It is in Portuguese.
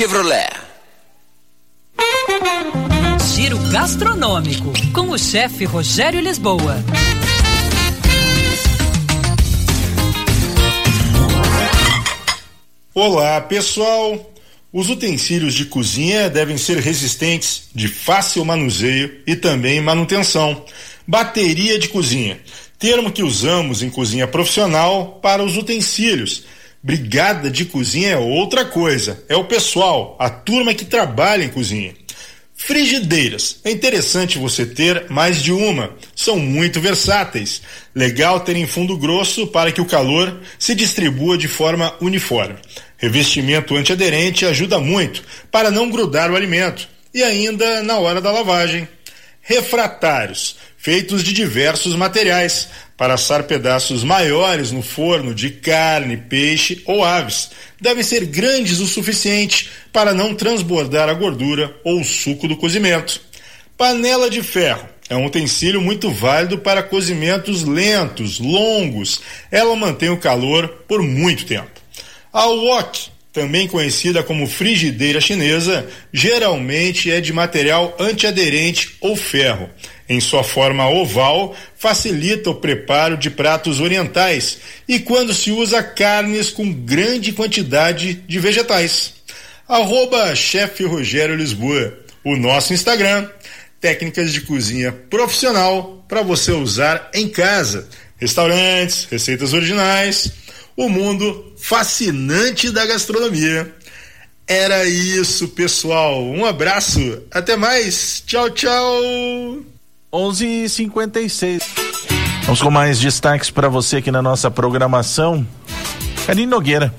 Chevrolet. Giro gastronômico com o chefe Rogério Lisboa. Olá, pessoal. Os utensílios de cozinha devem ser resistentes, de fácil manuseio e também manutenção. Bateria de cozinha, termo que usamos em cozinha profissional para os utensílios. Brigada de cozinha é outra coisa, é o pessoal, a turma que trabalha em cozinha. Frigideiras. É interessante você ter mais de uma. São muito versáteis. Legal ter em fundo grosso para que o calor se distribua de forma uniforme. Revestimento antiaderente ajuda muito para não grudar o alimento e ainda na hora da lavagem. Refratários, feitos de diversos materiais, para assar pedaços maiores no forno de carne, peixe ou aves. Devem ser grandes o suficiente para não transbordar a gordura ou o suco do cozimento. Panela de ferro é um utensílio muito válido para cozimentos lentos, longos. Ela mantém o calor por muito tempo. A wok, também conhecida como frigideira chinesa, geralmente é de material antiaderente ou ferro. Em sua forma oval, facilita o preparo de pratos orientais e quando se usa carnes com grande quantidade de vegetais. Arroba Rogério Lisboa, o nosso Instagram. Técnicas de cozinha profissional para você usar em casa. Restaurantes, receitas originais o mundo fascinante da gastronomia. Era isso, pessoal. Um abraço. Até mais. Tchau, tchau. 11:56. Vamos com mais destaques para você aqui na nossa programação. Karine Nogueira